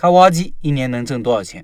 开挖机一年能挣多少钱？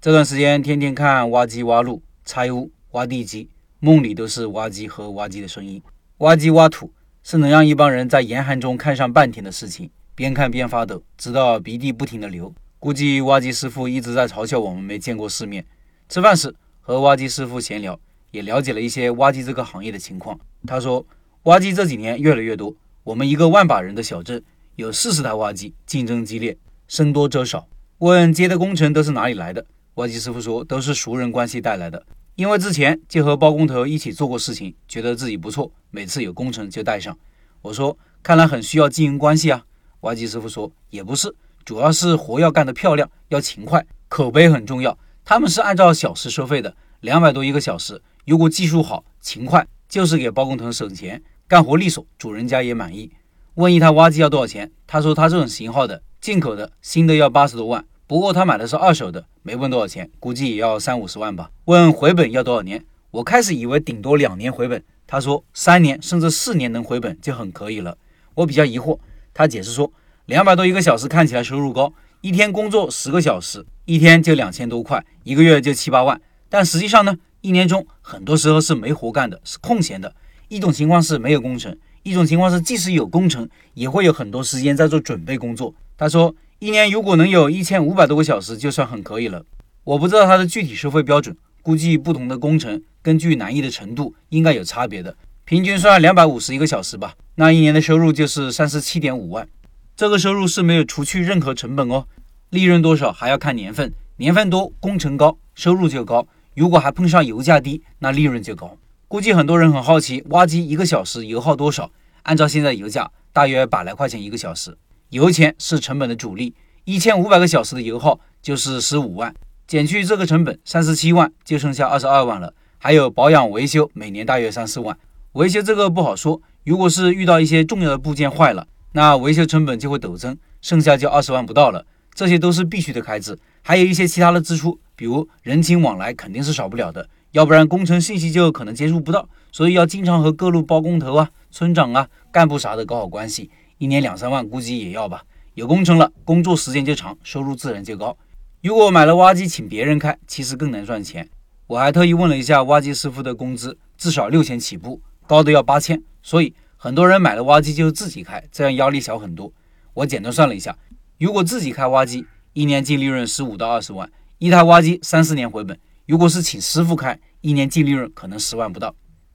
这段时间天天看挖机挖路、拆屋、挖地基，梦里都是挖机和挖机的声音。挖机挖土是能让一帮人在严寒中看上半天的事情，边看边发抖，直到鼻涕不停的流。估计挖机师傅一直在嘲笑我们没见过世面。吃饭时和挖机师傅闲聊，也了解了一些挖机这个行业的情况。他说，挖机这几年越来越多，我们一个万把人的小镇有四十台挖机，竞争激烈。僧多粥少，问接的工程都是哪里来的？挖机师傅说都是熟人关系带来的，因为之前就和包工头一起做过事情，觉得自己不错，每次有工程就带上。我说看来很需要经营关系啊。挖机师傅说也不是，主要是活要干得漂亮，要勤快，口碑很重要。他们是按照小时收费的，两百多一个小时，如果技术好、勤快，就是给包工头省钱，干活利索，主人家也满意。问一台挖机要多少钱？他说他这种型号的。进口的新的要八十多万，不过他买的是二手的，没问多少钱，估计也要三五十万吧。问回本要多少年？我开始以为顶多两年回本，他说三年甚至四年能回本就很可以了。我比较疑惑，他解释说，两百多一个小时看起来收入高，一天工作十个小时，一天就两千多块，一个月就七八万。但实际上呢，一年中很多时候是没活干的，是空闲的。一种情况是没有工程，一种情况是即使有工程，也会有很多时间在做准备工作。他说，一年如果能有一千五百多个小时，就算很可以了。我不知道他的具体收费标准，估计不同的工程根据难易的程度应该有差别的。平均算两百五十一个小时吧，那一年的收入就是三十七点五万。这个收入是没有除去任何成本哦。利润多少还要看年份，年份多工程高，收入就高。如果还碰上油价低，那利润就高。估计很多人很好奇，挖机一个小时油耗多少？按照现在油价，大约百来块钱一个小时。油钱是成本的主力，一千五百个小时的油耗就是十五万，减去这个成本三十七万，就剩下二十二万了。还有保养维修，每年大约三四万。维修这个不好说，如果是遇到一些重要的部件坏了，那维修成本就会陡增，剩下就二十万不到了。这些都是必须的开支，还有一些其他的支出，比如人情往来肯定是少不了的，要不然工程信息就可能接触不到，所以要经常和各路包工头啊、村长啊、干部啥的搞好关系。一年两三万，估计也要吧。有工程了，工作时间就长，收入自然就高。如果买了挖机请别人开，其实更能赚钱。我还特意问了一下挖机师傅的工资，至少六千起步，高的要八千。所以很多人买了挖机就自己开，这样压力小很多。我简单算了一下，如果自己开挖机，一年净利润十五到二十万，一台挖机三四年回本。如果是请师傅开，一年净利润可能十万不到。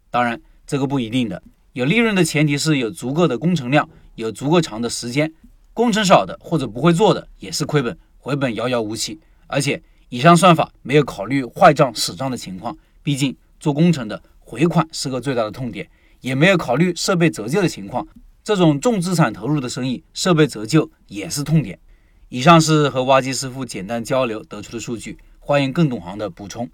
当然，这个不一定的。有利润的前提是有足够的工程量。有足够长的时间，工程少的或者不会做的也是亏本，回本遥遥无期。而且以上算法没有考虑坏账死账的情况，毕竟做工程的回款是个最大的痛点，也没有考虑设备折旧的情况。这种重资产投入的生意，设备折旧也是痛点。以上是和挖机师傅简单交流得出的数据，欢迎更懂行的补充。